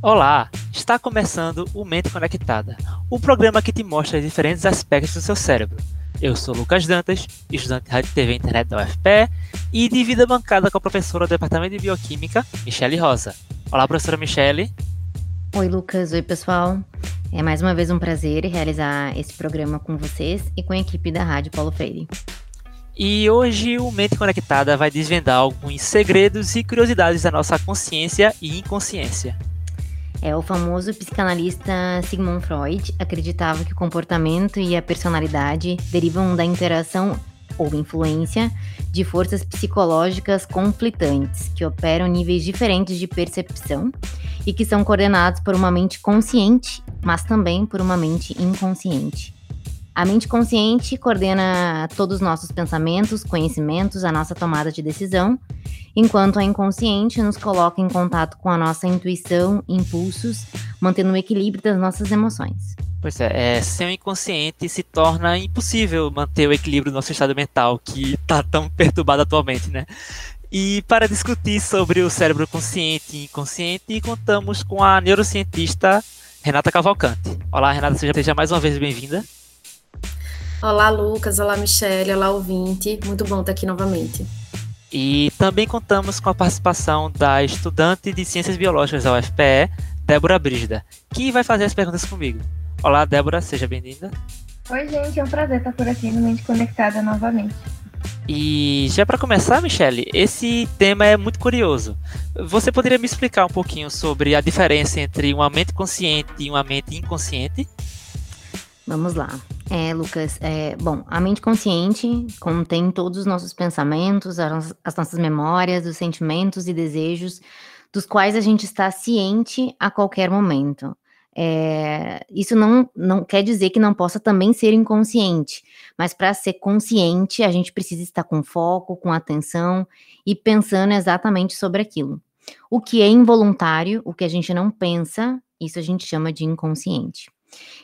Olá, está começando o Mente Conectada, o programa que te mostra diferentes aspectos do seu cérebro. Eu sou Lucas Dantas, estudante de Rádio TV e Internet da UFPE e divido a bancada com a professora do Departamento de Bioquímica, Michele Rosa. Olá, professora Michele. Oi, Lucas. Oi, pessoal. É mais uma vez um prazer realizar esse programa com vocês e com a equipe da Rádio Paulo Freire. E hoje o Mente Conectada vai desvendar alguns segredos e curiosidades da nossa consciência e inconsciência. É, o famoso psicanalista Sigmund Freud acreditava que o comportamento e a personalidade derivam da interação ou influência de forças psicológicas conflitantes que operam níveis diferentes de percepção e que são coordenados por uma mente consciente, mas também por uma mente inconsciente. A mente consciente coordena todos os nossos pensamentos, conhecimentos, a nossa tomada de decisão, enquanto a inconsciente nos coloca em contato com a nossa intuição, impulsos, mantendo o equilíbrio das nossas emoções. Pois é, é, sem o inconsciente se torna impossível manter o equilíbrio do nosso estado mental, que está tão perturbado atualmente, né? E para discutir sobre o cérebro consciente e inconsciente, contamos com a neurocientista Renata Cavalcante. Olá, Renata, seja mais uma vez bem-vinda. Olá, Lucas. Olá, Michelle. Olá, ouvinte. Muito bom estar aqui novamente. E também contamos com a participação da estudante de Ciências Biológicas da UFPE, Débora Brígida, que vai fazer as perguntas comigo. Olá, Débora, seja bem-vinda. Oi, gente, é um prazer estar por aqui no Mente Conectada novamente. E já para começar, Michelle, esse tema é muito curioso. Você poderia me explicar um pouquinho sobre a diferença entre uma mente consciente e uma mente inconsciente? Vamos lá. É, Lucas, é, bom, a mente consciente contém todos os nossos pensamentos, as, as nossas memórias, os sentimentos e desejos dos quais a gente está ciente a qualquer momento. É, isso não, não quer dizer que não possa também ser inconsciente, mas para ser consciente, a gente precisa estar com foco, com atenção e pensando exatamente sobre aquilo. O que é involuntário, o que a gente não pensa, isso a gente chama de inconsciente.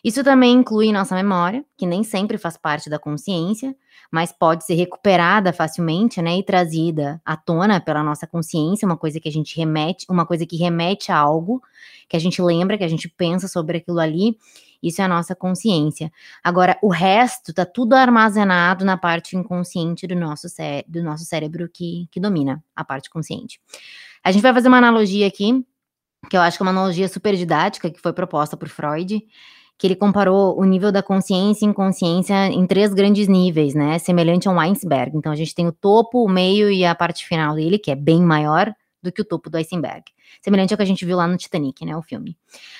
Isso também inclui nossa memória, que nem sempre faz parte da consciência, mas pode ser recuperada facilmente, né, e trazida à tona pela nossa consciência, uma coisa que a gente remete, uma coisa que remete a algo, que a gente lembra, que a gente pensa sobre aquilo ali, isso é a nossa consciência. Agora, o resto tá tudo armazenado na parte inconsciente do nosso, do nosso cérebro que, que domina a parte consciente. A gente vai fazer uma analogia aqui que eu acho que é uma analogia super didática que foi proposta por Freud, que ele comparou o nível da consciência e inconsciência em três grandes níveis, né? Semelhante a um iceberg. Então a gente tem o topo, o meio e a parte final dele, que é bem maior do que o topo do iceberg. Semelhante ao que a gente viu lá no Titanic, né? O filme.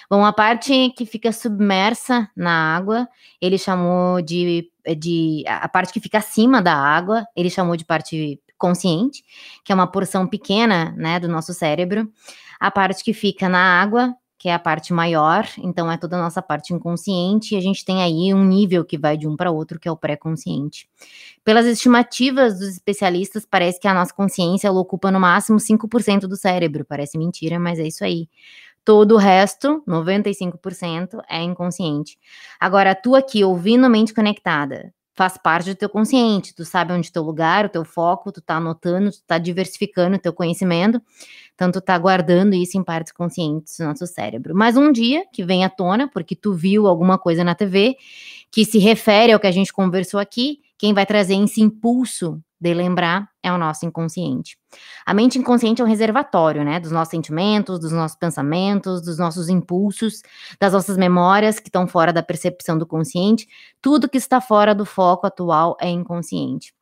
Bom, a parte que fica submersa na água, ele chamou de, de. A parte que fica acima da água, ele chamou de parte consciente, que é uma porção pequena, né, do nosso cérebro. A parte que fica na água, que é a parte maior, então é toda a nossa parte inconsciente, e a gente tem aí um nível que vai de um para outro, que é o pré-consciente. Pelas estimativas dos especialistas, parece que a nossa consciência ocupa no máximo 5% do cérebro, parece mentira, mas é isso aí. Todo o resto, 95%, é inconsciente. Agora, tu aqui, ouvindo mente conectada, faz parte do teu consciente, tu sabe onde é teu lugar, o teu foco, tu tá anotando, tu tá diversificando o teu conhecimento, então tu tá guardando isso em partes conscientes do nosso cérebro. Mas um dia que vem à tona, porque tu viu alguma coisa na TV que se refere ao que a gente conversou aqui, quem vai trazer esse impulso de lembrar é o nosso inconsciente. A mente inconsciente é um reservatório, né, dos nossos sentimentos, dos nossos pensamentos, dos nossos impulsos, das nossas memórias que estão fora da percepção do consciente. Tudo que está fora do foco atual é inconsciente.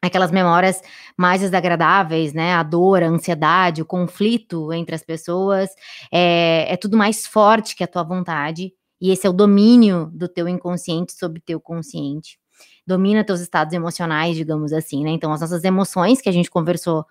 Aquelas memórias mais desagradáveis, né? A dor, a ansiedade, o conflito entre as pessoas, é, é tudo mais forte que a tua vontade. E esse é o domínio do teu inconsciente sobre teu consciente domina teus estados emocionais, digamos assim, né? Então, as nossas emoções que a gente conversou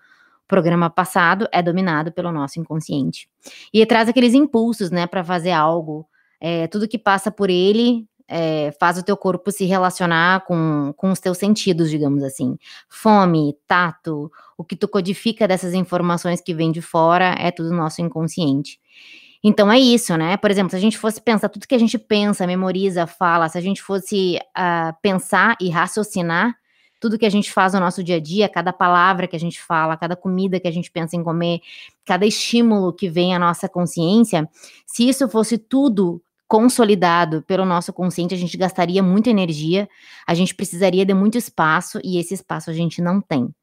programa passado é dominado pelo nosso inconsciente. E traz aqueles impulsos, né, para fazer algo. É, tudo que passa por ele é, faz o teu corpo se relacionar com, com os teus sentidos, digamos assim. Fome, tato, o que tu codifica dessas informações que vem de fora é tudo nosso inconsciente. Então é isso, né? Por exemplo, se a gente fosse pensar tudo que a gente pensa, memoriza, fala, se a gente fosse uh, pensar e raciocinar tudo que a gente faz no nosso dia a dia, cada palavra que a gente fala, cada comida que a gente pensa em comer, cada estímulo que vem à nossa consciência, se isso fosse tudo consolidado pelo nosso consciente, a gente gastaria muita energia, a gente precisaria de muito espaço e esse espaço a gente não tem.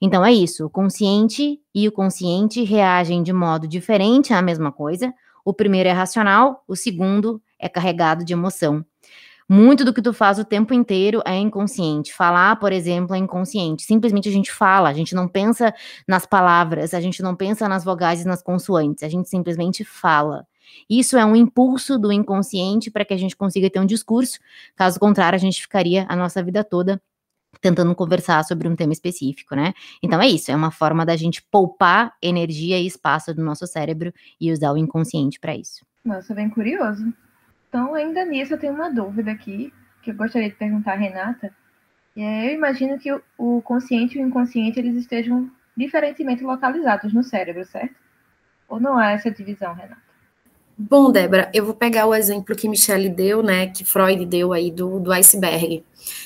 Então é isso, o consciente e o consciente reagem de modo diferente à mesma coisa. O primeiro é racional, o segundo é carregado de emoção. Muito do que tu faz o tempo inteiro é inconsciente. Falar, por exemplo, é inconsciente. Simplesmente a gente fala, a gente não pensa nas palavras, a gente não pensa nas vogais e nas consoantes, a gente simplesmente fala. Isso é um impulso do inconsciente para que a gente consiga ter um discurso. Caso contrário, a gente ficaria a nossa vida toda tentando conversar sobre um tema específico, né? Então é isso, é uma forma da gente poupar energia e espaço do nosso cérebro e usar o inconsciente para isso. Nossa, bem curioso. Então, ainda nisso, eu tenho uma dúvida aqui, que eu gostaria de perguntar à Renata. É, eu imagino que o consciente e o inconsciente eles estejam diferentemente localizados no cérebro, certo? Ou não há essa divisão, Renata? Bom, Débora, eu vou pegar o exemplo que Michelle deu, né, que Freud deu aí do, do iceberg.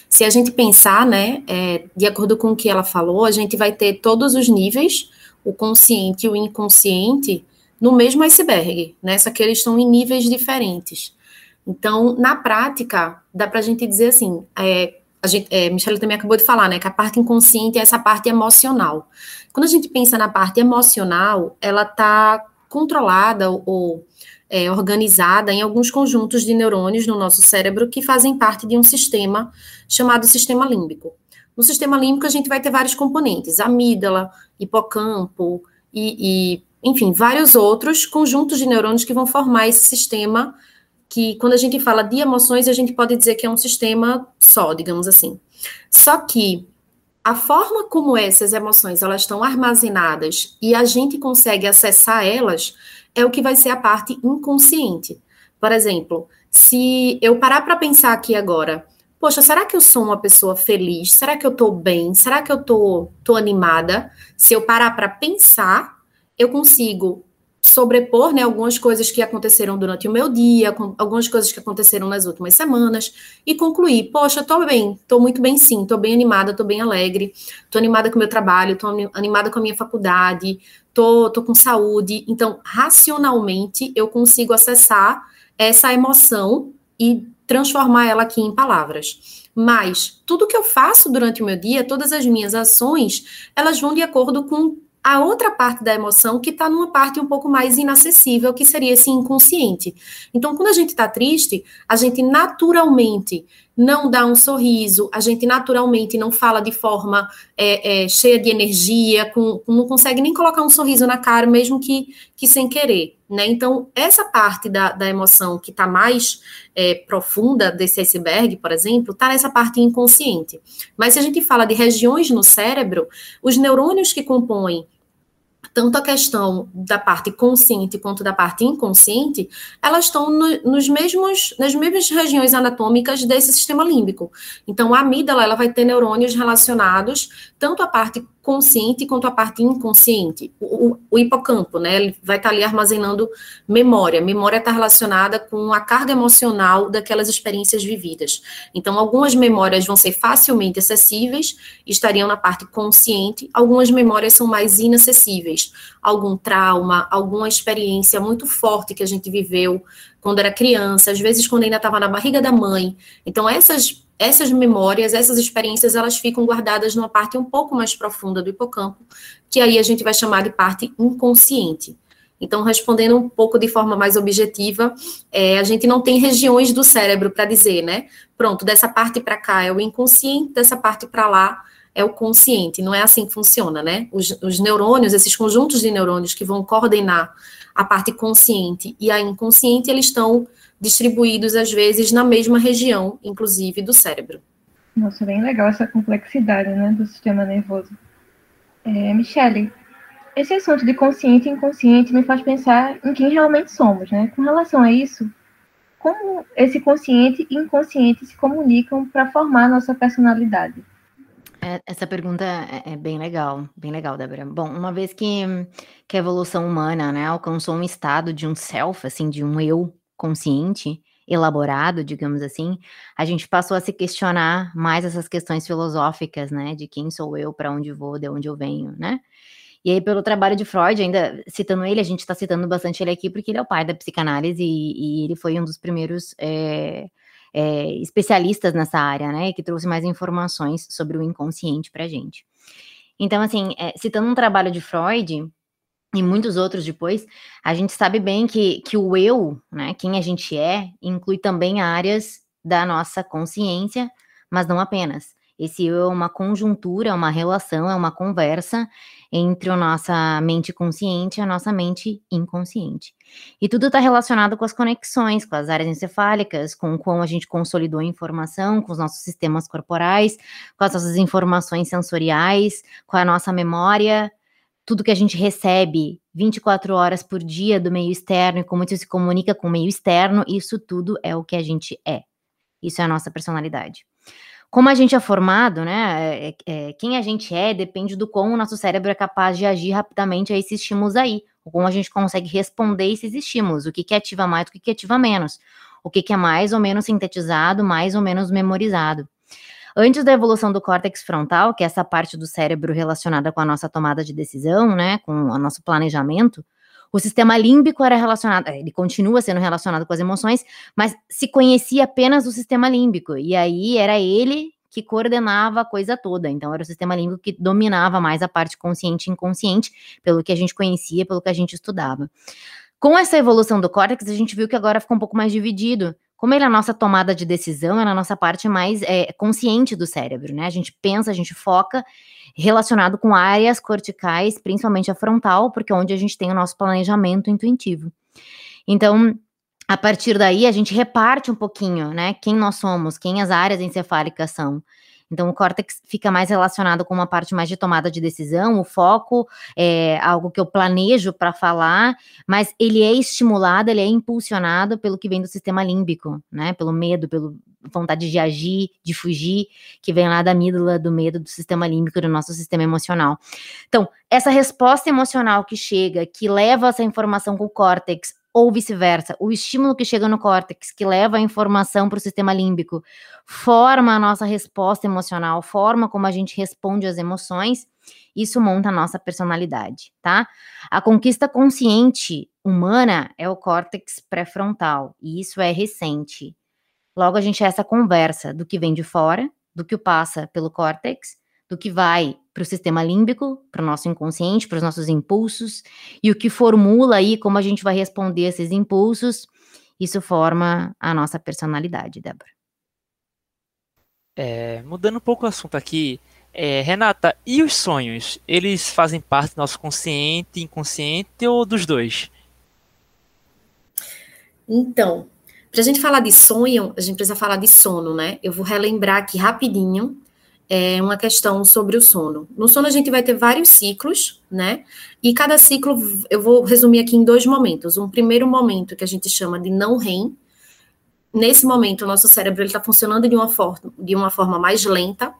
Se a gente pensar, né, é, de acordo com o que ela falou, a gente vai ter todos os níveis, o consciente e o inconsciente, no mesmo iceberg, né, só que eles estão em níveis diferentes. Então, na prática, dá para a gente dizer assim, é, a gente, é, Michelle também acabou de falar, né, que a parte inconsciente é essa parte emocional. Quando a gente pensa na parte emocional, ela está controlada ou é, organizada em alguns conjuntos de neurônios no nosso cérebro que fazem parte de um sistema chamado sistema límbico. No sistema límbico, a gente vai ter vários componentes: amígdala, hipocampo e, e enfim, vários outros conjuntos de neurônios que vão formar esse sistema que quando a gente fala de emoções, a gente pode dizer que é um sistema só, digamos assim. Só que a forma como essas emoções elas estão armazenadas e a gente consegue acessar elas é o que vai ser a parte inconsciente. Por exemplo, se eu parar para pensar aqui agora, poxa, será que eu sou uma pessoa feliz? Será que eu estou bem? Será que eu estou tô, tô animada? Se eu parar para pensar, eu consigo sobrepor né, algumas coisas que aconteceram durante o meu dia, algumas coisas que aconteceram nas últimas semanas, e concluir, poxa, estou bem, estou muito bem sim, estou bem animada, estou bem alegre, estou animada com o meu trabalho, estou animada com a minha faculdade, tô, tô com saúde. Então, racionalmente, eu consigo acessar essa emoção e transformar ela aqui em palavras. Mas tudo que eu faço durante o meu dia, todas as minhas ações, elas vão de acordo com a outra parte da emoção que está numa parte um pouco mais inacessível, que seria esse inconsciente. Então, quando a gente está triste, a gente naturalmente não dá um sorriso, a gente naturalmente não fala de forma é, é, cheia de energia, com, não consegue nem colocar um sorriso na cara, mesmo que, que sem querer. Né? Então, essa parte da, da emoção que está mais é, profunda desse iceberg, por exemplo, está nessa parte inconsciente. Mas se a gente fala de regiões no cérebro, os neurônios que compõem tanto a questão da parte consciente quanto da parte inconsciente, elas estão no, nos mesmos, nas mesmas regiões anatômicas desse sistema límbico. Então, a amígdala ela vai ter neurônios relacionados tanto à parte consciente quanto a parte inconsciente. O, o, o hipocampo, né, ele vai estar ali armazenando memória. Memória está relacionada com a carga emocional daquelas experiências vividas. Então, algumas memórias vão ser facilmente acessíveis, estariam na parte consciente, algumas memórias são mais inacessíveis. Algum trauma, alguma experiência muito forte que a gente viveu quando era criança, às vezes quando ainda estava na barriga da mãe. Então, essas essas memórias, essas experiências, elas ficam guardadas numa parte um pouco mais profunda do hipocampo, que aí a gente vai chamar de parte inconsciente. Então, respondendo um pouco de forma mais objetiva, é, a gente não tem regiões do cérebro para dizer, né? Pronto, dessa parte para cá é o inconsciente, dessa parte para lá é o consciente. Não é assim que funciona, né? Os, os neurônios, esses conjuntos de neurônios que vão coordenar a parte consciente e a inconsciente, eles estão distribuídos às vezes na mesma região, inclusive do cérebro. Nossa, bem legal essa complexidade, né, do sistema nervoso. É, Michele, esse assunto de consciente e inconsciente me faz pensar em quem realmente somos, né? Com relação a isso, como esse consciente e inconsciente se comunicam para formar nossa personalidade? É, essa pergunta é, é bem legal, bem legal, Débora. Bom, uma vez que, que a evolução humana, né, alcançou um estado de um self, assim, de um eu consciente, elaborado, digamos assim, a gente passou a se questionar mais essas questões filosóficas, né, de quem sou eu, para onde vou, de onde eu venho, né? E aí, pelo trabalho de Freud, ainda citando ele, a gente está citando bastante ele aqui porque ele é o pai da psicanálise e, e ele foi um dos primeiros é, é, especialistas nessa área, né, que trouxe mais informações sobre o inconsciente para gente. Então, assim, é, citando um trabalho de Freud, e muitos outros depois, a gente sabe bem que, que o eu, né, quem a gente é, inclui também áreas da nossa consciência, mas não apenas. Esse eu é uma conjuntura, é uma relação, é uma conversa entre a nossa mente consciente e a nossa mente inconsciente. E tudo está relacionado com as conexões, com as áreas encefálicas, com como a gente consolidou a informação, com os nossos sistemas corporais, com as nossas informações sensoriais, com a nossa memória, tudo que a gente recebe 24 horas por dia do meio externo e como isso se comunica com o meio externo, isso tudo é o que a gente é. Isso é a nossa personalidade. Como a gente é formado, né? É, é, quem a gente é depende do como o nosso cérebro é capaz de agir rapidamente a esses estímulos aí. Ou como a gente consegue responder esses estímulos. O que, que ativa mais, o que, que ativa menos. O que, que é mais ou menos sintetizado, mais ou menos memorizado. Antes da evolução do córtex frontal, que é essa parte do cérebro relacionada com a nossa tomada de decisão, né, com o nosso planejamento, o sistema límbico era relacionado, ele continua sendo relacionado com as emoções, mas se conhecia apenas o sistema límbico, e aí era ele que coordenava a coisa toda. Então, era o sistema límbico que dominava mais a parte consciente e inconsciente, pelo que a gente conhecia, pelo que a gente estudava. Com essa evolução do córtex, a gente viu que agora ficou um pouco mais dividido. Como ele é a nossa tomada de decisão, é a nossa parte mais é, consciente do cérebro, né? A gente pensa, a gente foca relacionado com áreas corticais, principalmente a frontal, porque é onde a gente tem o nosso planejamento intuitivo. Então, a partir daí, a gente reparte um pouquinho, né? Quem nós somos, quem as áreas encefálicas são. Então, o córtex fica mais relacionado com uma parte mais de tomada de decisão, o foco é algo que eu planejo para falar, mas ele é estimulado, ele é impulsionado pelo que vem do sistema límbico, né? Pelo medo, pela vontade de agir, de fugir, que vem lá da amígdala, do medo, do sistema límbico, do nosso sistema emocional. Então, essa resposta emocional que chega, que leva essa informação com o córtex ou vice-versa. O estímulo que chega no córtex, que leva a informação para o sistema límbico, forma a nossa resposta emocional, forma como a gente responde às emoções, isso monta a nossa personalidade, tá? A conquista consciente humana é o córtex pré-frontal, e isso é recente. Logo, a gente é essa conversa do que vem de fora, do que passa pelo córtex, do que vai para o sistema límbico, para o nosso inconsciente, para os nossos impulsos, e o que formula aí como a gente vai responder a esses impulsos, isso forma a nossa personalidade, Débora. É, mudando um pouco o assunto aqui, é, Renata, e os sonhos? Eles fazem parte do nosso consciente, inconsciente ou dos dois? Então, para a gente falar de sonho, a gente precisa falar de sono, né? Eu vou relembrar aqui rapidinho é uma questão sobre o sono. No sono a gente vai ter vários ciclos, né? E cada ciclo eu vou resumir aqui em dois momentos. Um primeiro momento que a gente chama de não REM. Nesse momento o nosso cérebro está funcionando de uma forma de uma forma mais lenta.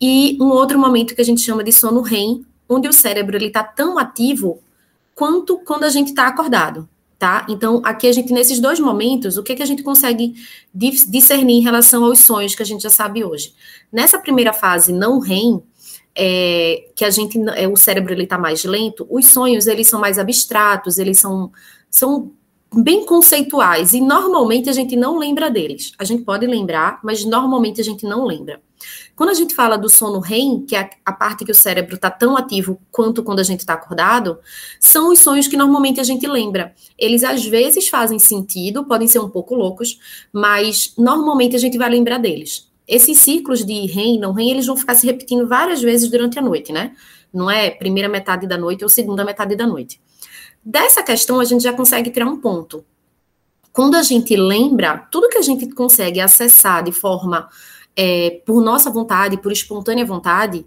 E um outro momento que a gente chama de sono REM, onde o cérebro ele está tão ativo quanto quando a gente está acordado tá? Então, aqui a gente, nesses dois momentos, o que, que a gente consegue discernir em relação aos sonhos que a gente já sabe hoje? Nessa primeira fase, não REM, é, que a gente, é, o cérebro ele está mais lento, os sonhos, eles são mais abstratos, eles são, são bem conceituais, e normalmente a gente não lembra deles. A gente pode lembrar, mas normalmente a gente não lembra. Quando a gente fala do sono REM, que é a parte que o cérebro está tão ativo quanto quando a gente está acordado, são os sonhos que normalmente a gente lembra. Eles às vezes fazem sentido, podem ser um pouco loucos, mas normalmente a gente vai lembrar deles. Esses ciclos de REM não REM, eles vão ficar se repetindo várias vezes durante a noite, né? Não é primeira metade da noite ou segunda metade da noite. Dessa questão, a gente já consegue criar um ponto. Quando a gente lembra, tudo que a gente consegue acessar de forma é, por nossa vontade, por espontânea vontade,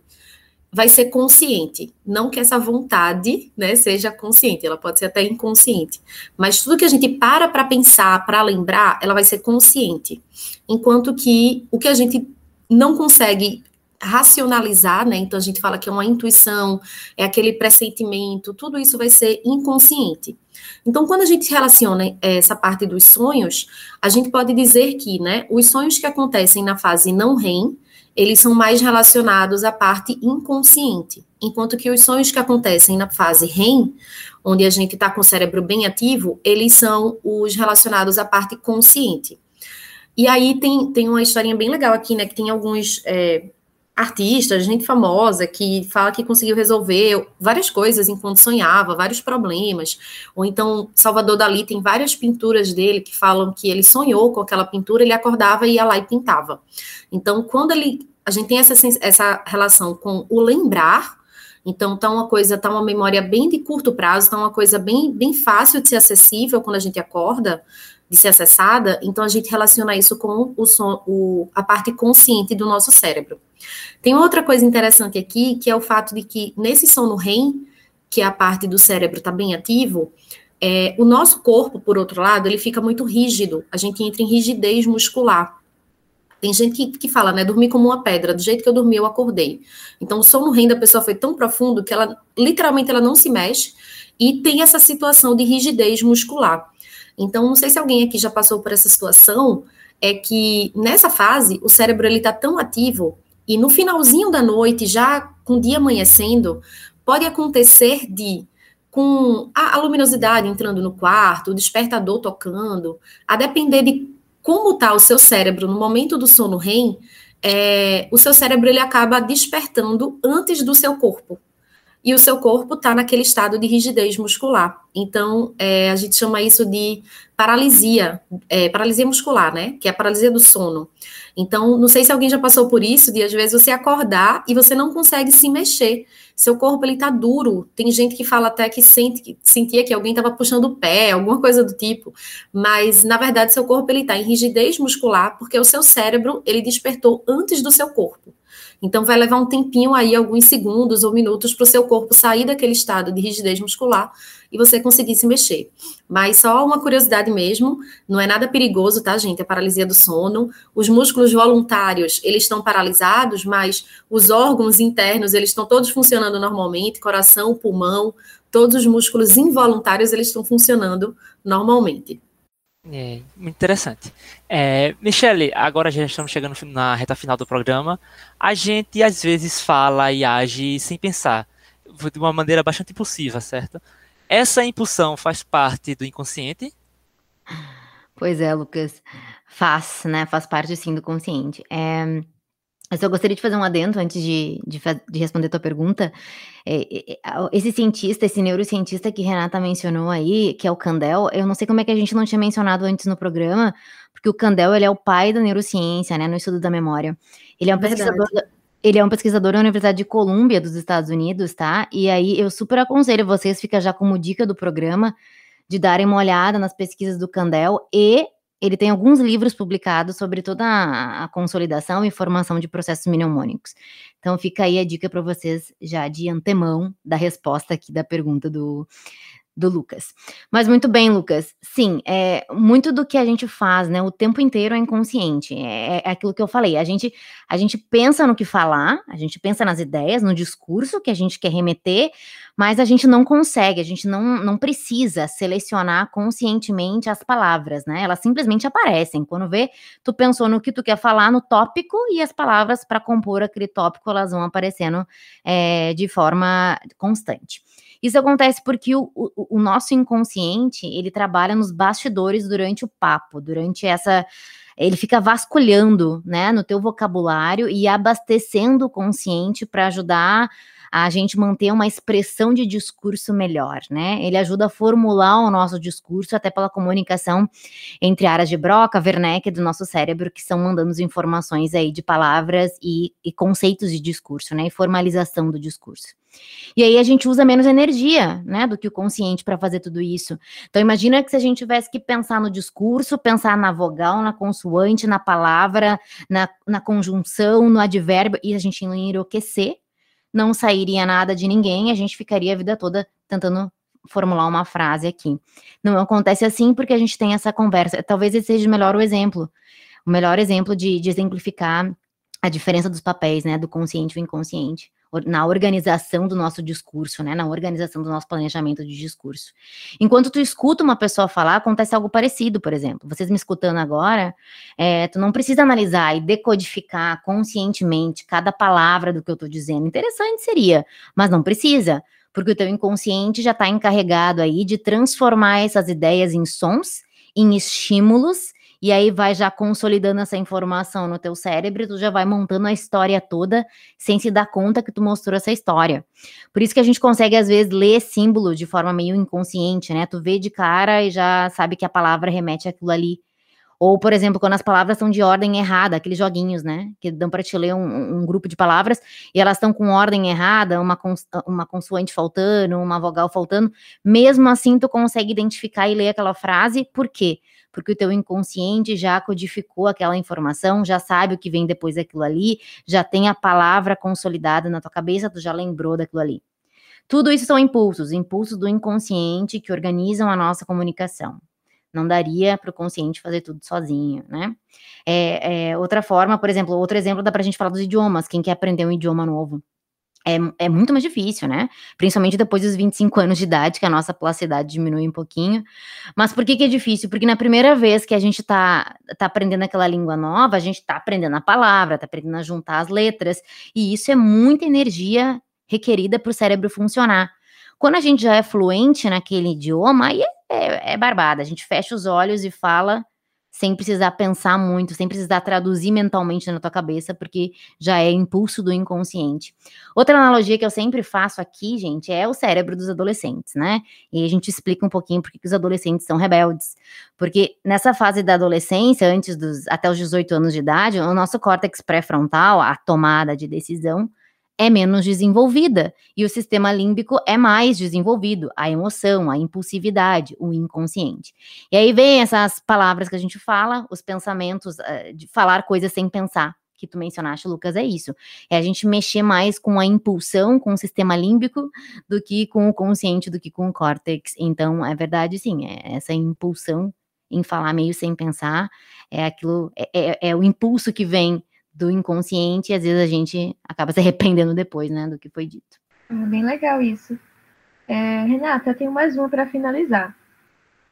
vai ser consciente. Não que essa vontade né, seja consciente, ela pode ser até inconsciente. Mas tudo que a gente para para pensar, para lembrar, ela vai ser consciente. Enquanto que o que a gente não consegue racionalizar, né? Então a gente fala que é uma intuição, é aquele pressentimento, tudo isso vai ser inconsciente. Então, quando a gente relaciona eh, essa parte dos sonhos, a gente pode dizer que, né, os sonhos que acontecem na fase não REM, eles são mais relacionados à parte inconsciente, enquanto que os sonhos que acontecem na fase REM, onde a gente está com o cérebro bem ativo, eles são os relacionados à parte consciente. E aí tem, tem uma historinha bem legal aqui, né, que tem alguns é, artistas, gente famosa, que fala que conseguiu resolver várias coisas enquanto sonhava, vários problemas. Ou então, Salvador Dali tem várias pinturas dele que falam que ele sonhou com aquela pintura, ele acordava e ia lá e pintava. Então, quando ele. A gente tem essa, essa relação com o lembrar, então tá uma coisa, tá uma memória bem de curto prazo, tá uma coisa bem, bem fácil de ser acessível quando a gente acorda, de ser acessada, então a gente relaciona isso com o, son, o a parte consciente do nosso cérebro. Tem outra coisa interessante aqui, que é o fato de que nesse sono REM, que é a parte do cérebro está bem ativo, é, o nosso corpo, por outro lado, ele fica muito rígido. A gente entra em rigidez muscular. Tem gente que, que fala, né, dormir como uma pedra, do jeito que eu dormi, eu acordei. Então, o sono REM da pessoa foi tão profundo que ela, literalmente, ela não se mexe e tem essa situação de rigidez muscular. Então, não sei se alguém aqui já passou por essa situação, é que nessa fase, o cérebro, ele tá tão ativo e no finalzinho da noite, já com o dia amanhecendo, pode acontecer de, com a, a luminosidade entrando no quarto, o despertador tocando, a depender de como está o seu cérebro no momento do sono REM, é, o seu cérebro ele acaba despertando antes do seu corpo e o seu corpo está naquele estado de rigidez muscular. Então, é, a gente chama isso de paralisia, é, paralisia muscular, né? Que é a paralisia do sono. Então, não sei se alguém já passou por isso, de às vezes você acordar e você não consegue se mexer. Seu corpo, ele tá duro. Tem gente que fala até que, sente, que sentia que alguém estava puxando o pé, alguma coisa do tipo. Mas, na verdade, seu corpo, ele tá em rigidez muscular, porque o seu cérebro, ele despertou antes do seu corpo. Então, vai levar um tempinho aí, alguns segundos ou minutos, para o seu corpo sair daquele estado de rigidez muscular e você conseguir se mexer. Mas só uma curiosidade mesmo, não é nada perigoso, tá, gente? A paralisia do sono. Os músculos voluntários, eles estão paralisados, mas os órgãos internos, eles estão todos funcionando normalmente, coração, pulmão, todos os músculos involuntários, eles estão funcionando normalmente. É, muito interessante. É, Michele, agora já estamos chegando na reta final do programa. A gente às vezes fala e age sem pensar, de uma maneira bastante impulsiva, certo? Essa impulsão faz parte do inconsciente? Pois é, Lucas. Faz, né? Faz parte sim do consciente. É, eu só gostaria de fazer um adendo antes de, de, de responder a tua pergunta. É, é, é esse cientista, esse neurocientista que Renata mencionou aí, que é o Candel, eu não sei como é que a gente não tinha mencionado antes no programa, porque o Candel, ele é o pai da neurociência, né, no estudo da memória. Ele é um pesquisador... Ele é um pesquisador da Universidade de Colômbia, dos Estados Unidos, tá? E aí eu super aconselho vocês, fica já como dica do programa, de darem uma olhada nas pesquisas do Candel e ele tem alguns livros publicados sobre toda a, consolidação e formação de processos mnemônicos. Então fica aí a dica para vocês já de antemão da resposta aqui da pergunta do, do Lucas. Mas muito bem, Lucas. Sim, é, muito do que a gente faz, né, o tempo inteiro é inconsciente. É, é, aquilo que eu falei. A gente, a gente pensa no que falar, a gente pensa nas ideias, no discurso que a gente quer remeter, mas a gente não consegue, a gente não, não precisa selecionar conscientemente as palavras, né? Elas simplesmente aparecem. Quando vê, tu pensou no que tu quer falar no tópico e as palavras para compor aquele tópico elas vão aparecendo é, de forma constante. Isso acontece porque o, o, o nosso inconsciente, ele trabalha nos bastidores durante o papo, durante essa ele fica vasculhando, né, no teu vocabulário e abastecendo o consciente para ajudar a gente manter uma expressão de discurso melhor, né? Ele ajuda a formular o nosso discurso até pela comunicação entre áreas de Broca, Wernicke do nosso cérebro, que são mandando informações aí de palavras e, e conceitos de discurso, né? E formalização do discurso. E aí a gente usa menos energia, né, do que o consciente para fazer tudo isso. Então imagina que se a gente tivesse que pensar no discurso, pensar na vogal, na consoante, na palavra, na, na conjunção, no advérbio, e a gente ia enlouquecer, não sairia nada de ninguém, a gente ficaria a vida toda tentando formular uma frase aqui. Não acontece assim porque a gente tem essa conversa. Talvez esse seja melhor o exemplo, o melhor exemplo de, de exemplificar a diferença dos papéis, né, do consciente e o inconsciente na organização do nosso discurso, né, na organização do nosso planejamento de discurso. Enquanto tu escuta uma pessoa falar, acontece algo parecido, por exemplo. Vocês me escutando agora, é, tu não precisa analisar e decodificar conscientemente cada palavra do que eu estou dizendo. Interessante seria, mas não precisa, porque o teu inconsciente já está encarregado aí de transformar essas ideias em sons, em estímulos e aí vai já consolidando essa informação no teu cérebro, tu já vai montando a história toda sem se dar conta que tu mostrou essa história. Por isso que a gente consegue às vezes ler símbolo de forma meio inconsciente, né? Tu vê de cara e já sabe que a palavra remete àquilo ali. Ou, por exemplo, quando as palavras são de ordem errada, aqueles joguinhos, né? Que dão para te ler um, um, grupo de palavras e elas estão com ordem errada, uma, cons uma consoante faltando, uma vogal faltando. Mesmo assim, tu consegue identificar e ler aquela frase. Por quê? porque o teu inconsciente já codificou aquela informação, já sabe o que vem depois daquilo ali, já tem a palavra consolidada na tua cabeça, tu já lembrou daquilo ali. Tudo isso são impulsos, impulsos do inconsciente que organizam a nossa comunicação. Não daria para o consciente fazer tudo sozinho, né? É, é, outra forma, por exemplo, outro exemplo dá para a gente falar dos idiomas. Quem quer aprender um idioma novo, é, é, muito mais difícil, né? Principalmente depois dos 25 anos de idade, que a nossa plasticidade diminui um pouquinho. Mas por que, que é difícil? Porque na primeira vez que a gente tá, tá aprendendo aquela língua nova, a gente tá aprendendo a palavra, tá aprendendo a juntar as letras, e isso é muita energia requerida para o cérebro funcionar. Quando a gente já é fluente naquele idioma, aí é, é, é barbada. A gente fecha os olhos e fala sem precisar pensar muito, sem precisar traduzir mentalmente na tua cabeça, porque já é impulso do inconsciente. Outra analogia que eu sempre faço aqui, gente, é o cérebro dos adolescentes, né? E a gente explica um pouquinho por que os adolescentes são rebeldes. Porque nessa fase da adolescência, antes dos até os 18 anos de idade, o nosso córtex pré-frontal, a tomada de decisão, é menos desenvolvida e o sistema límbico é mais desenvolvido, a emoção, a impulsividade, o inconsciente. E aí vem essas palavras que a gente fala, os pensamentos, uh, de falar coisas sem pensar, que tu mencionaste, Lucas, é isso. É a gente mexer mais com a impulsão, com o sistema límbico, do que com o consciente, do que com o córtex. Então, é verdade, sim, é essa impulsão em falar meio sem pensar, é aquilo, é, é, é o impulso que vem do inconsciente e às vezes a gente acaba se arrependendo depois, né, do que foi dito. Ah, bem legal isso. É, Renata, eu tenho mais uma para finalizar.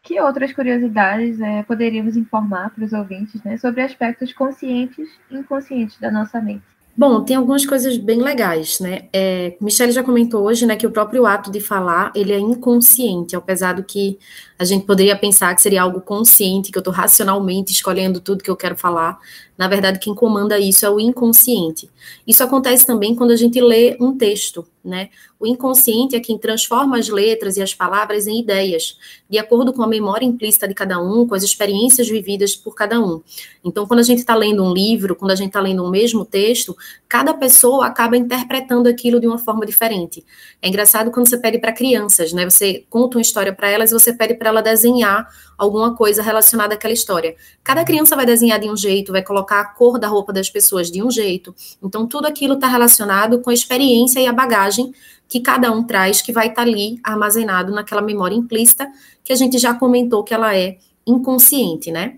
Que outras curiosidades é, poderíamos informar para os ouvintes né, sobre aspectos conscientes e inconscientes da nossa mente? Bom, tem algumas coisas bem legais, né? É, Michelle já comentou hoje, né, que o próprio ato de falar, ele é inconsciente, apesar do que a gente poderia pensar que seria algo consciente, que eu estou racionalmente escolhendo tudo que eu quero falar. Na verdade, quem comanda isso é o inconsciente. Isso acontece também quando a gente lê um texto, né? O inconsciente é quem transforma as letras e as palavras em ideias, de acordo com a memória implícita de cada um, com as experiências vividas por cada um. Então, quando a gente está lendo um livro, quando a gente está lendo um mesmo texto, cada pessoa acaba interpretando aquilo de uma forma diferente. É engraçado quando você pede para crianças, né? Você conta uma história para elas e você pede para ela desenhar alguma coisa relacionada àquela história. Cada criança vai desenhar de um jeito, vai colocar a cor da roupa das pessoas de um jeito. Então, tudo aquilo está relacionado com a experiência e a bagagem que cada um traz, que vai estar tá ali armazenado naquela memória implícita, que a gente já comentou que ela é inconsciente, né?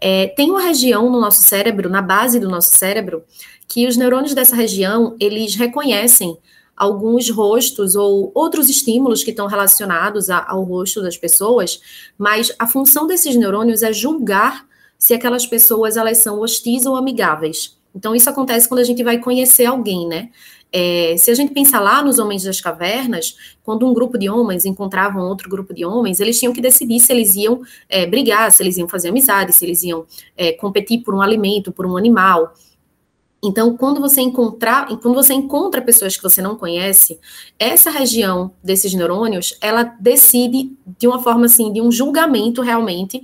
É, tem uma região no nosso cérebro, na base do nosso cérebro, que os neurônios dessa região, eles reconhecem alguns rostos ou outros estímulos que estão relacionados a, ao rosto das pessoas, mas a função desses neurônios é julgar se aquelas pessoas elas são hostis ou amigáveis. Então isso acontece quando a gente vai conhecer alguém, né? É, se a gente pensar lá nos homens das cavernas, quando um grupo de homens encontravam outro grupo de homens, eles tinham que decidir se eles iam é, brigar, se eles iam fazer amizade, se eles iam é, competir por um alimento, por um animal. Então, quando você encontrar, quando você encontra pessoas que você não conhece, essa região desses neurônios, ela decide de uma forma assim, de um julgamento realmente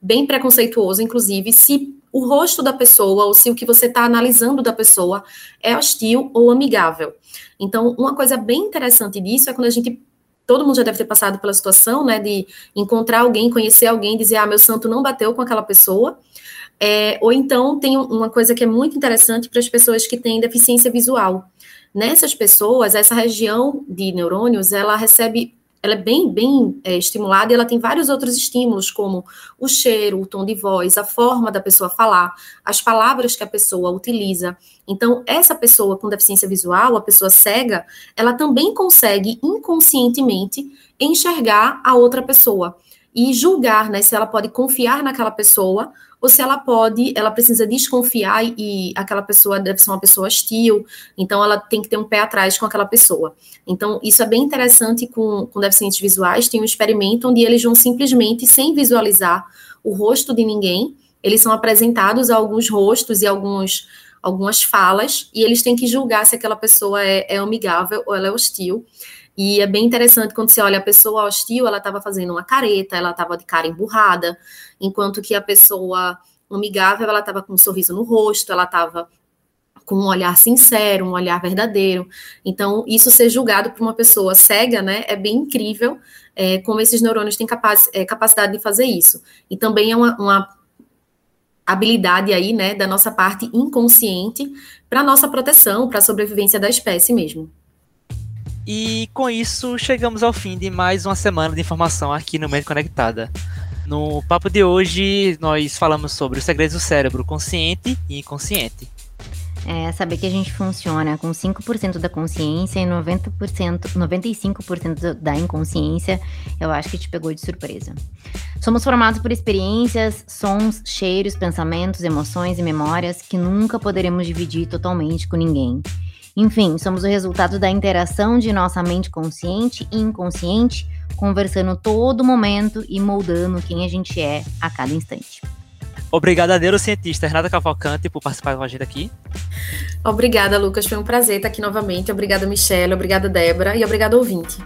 bem preconceituoso, inclusive, se o rosto da pessoa ou se o que você está analisando da pessoa é hostil ou amigável. Então, uma coisa bem interessante disso é quando a gente todo mundo já deve ter passado pela situação, né, de encontrar alguém, conhecer alguém, dizer, ah, meu santo não bateu com aquela pessoa, é, ou então tem uma coisa que é muito interessante para as pessoas que têm deficiência visual. Nessas pessoas, essa região de neurônios, ela recebe ela é bem, bem é, estimulada e ela tem vários outros estímulos, como o cheiro, o tom de voz, a forma da pessoa falar, as palavras que a pessoa utiliza. Então, essa pessoa com deficiência visual, a pessoa cega, ela também consegue inconscientemente enxergar a outra pessoa e julgar, né, se ela pode confiar naquela pessoa ou se ela pode, ela precisa desconfiar e aquela pessoa deve ser uma pessoa hostil, então ela tem que ter um pé atrás com aquela pessoa. Então, isso é bem interessante com, com deficientes visuais, tem um experimento onde eles vão simplesmente, sem visualizar o rosto de ninguém, eles são apresentados a alguns rostos e alguns, algumas falas, e eles têm que julgar se aquela pessoa é, é amigável ou ela é hostil. E é bem interessante quando você olha a pessoa hostil, ela estava fazendo uma careta, ela estava de cara emburrada, enquanto que a pessoa amigável, ela estava com um sorriso no rosto, ela estava com um olhar sincero, um olhar verdadeiro. Então, isso ser julgado por uma pessoa cega, né, é bem incrível é, como esses neurônios têm capac é, capacidade de fazer isso. E também é uma, uma habilidade aí, né, da nossa parte inconsciente para nossa proteção, para a sobrevivência da espécie mesmo. E com isso chegamos ao fim de mais uma semana de informação aqui no Mente Conectada. No papo de hoje nós falamos sobre os segredos do cérebro consciente e inconsciente. É saber que a gente funciona com 5% da consciência e 90%, 95% da inconsciência, eu acho que te pegou de surpresa. Somos formados por experiências, sons, cheiros, pensamentos, emoções e memórias que nunca poderemos dividir totalmente com ninguém. Enfim, somos o resultado da interação de nossa mente consciente e inconsciente, conversando todo momento e moldando quem a gente é a cada instante. Obrigada, neurocientista Renata Cavalcante, por participar com a gente aqui. Obrigada, Lucas. Foi um prazer estar aqui novamente. Obrigada, Michelle. Obrigada, Débora. E obrigada, ouvinte.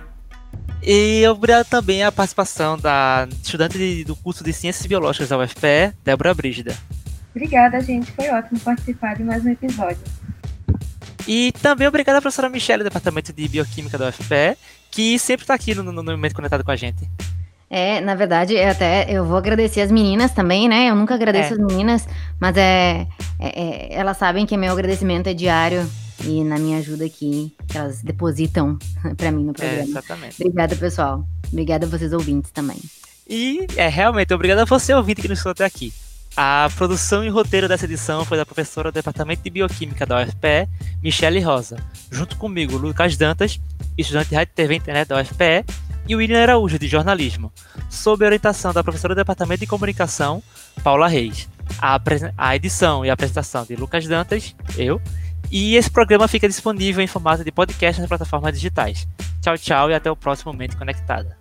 E obrigado também a participação da estudante do curso de Ciências Biológicas da UFPE, Débora Brígida. Obrigada, gente. Foi ótimo participar de mais um episódio. E também obrigado à professora Michelle, do Departamento de Bioquímica da UFPE, que sempre está aqui no, no, no momento conectado com a gente. É, na verdade, eu até eu vou agradecer as meninas também, né? Eu nunca agradeço é. as meninas, mas é, é, é, elas sabem que meu agradecimento é diário e na minha ajuda aqui, que elas depositam para mim no programa. É, exatamente. Obrigada, pessoal. Obrigada a vocês ouvintes também. E é realmente obrigado a você ouvinte que nos escutou até aqui. A produção e roteiro dessa edição foi da professora do Departamento de Bioquímica da UFPE, Michele Rosa, junto comigo, Lucas Dantas, estudante de Rádio TV Internet da UFPE, e William Araújo, de Jornalismo, sob orientação da professora do Departamento de Comunicação, Paula Reis. A, a edição e a apresentação de Lucas Dantas, eu, e esse programa fica disponível em formato de podcast nas plataformas digitais. Tchau, tchau e até o próximo Mente Conectada.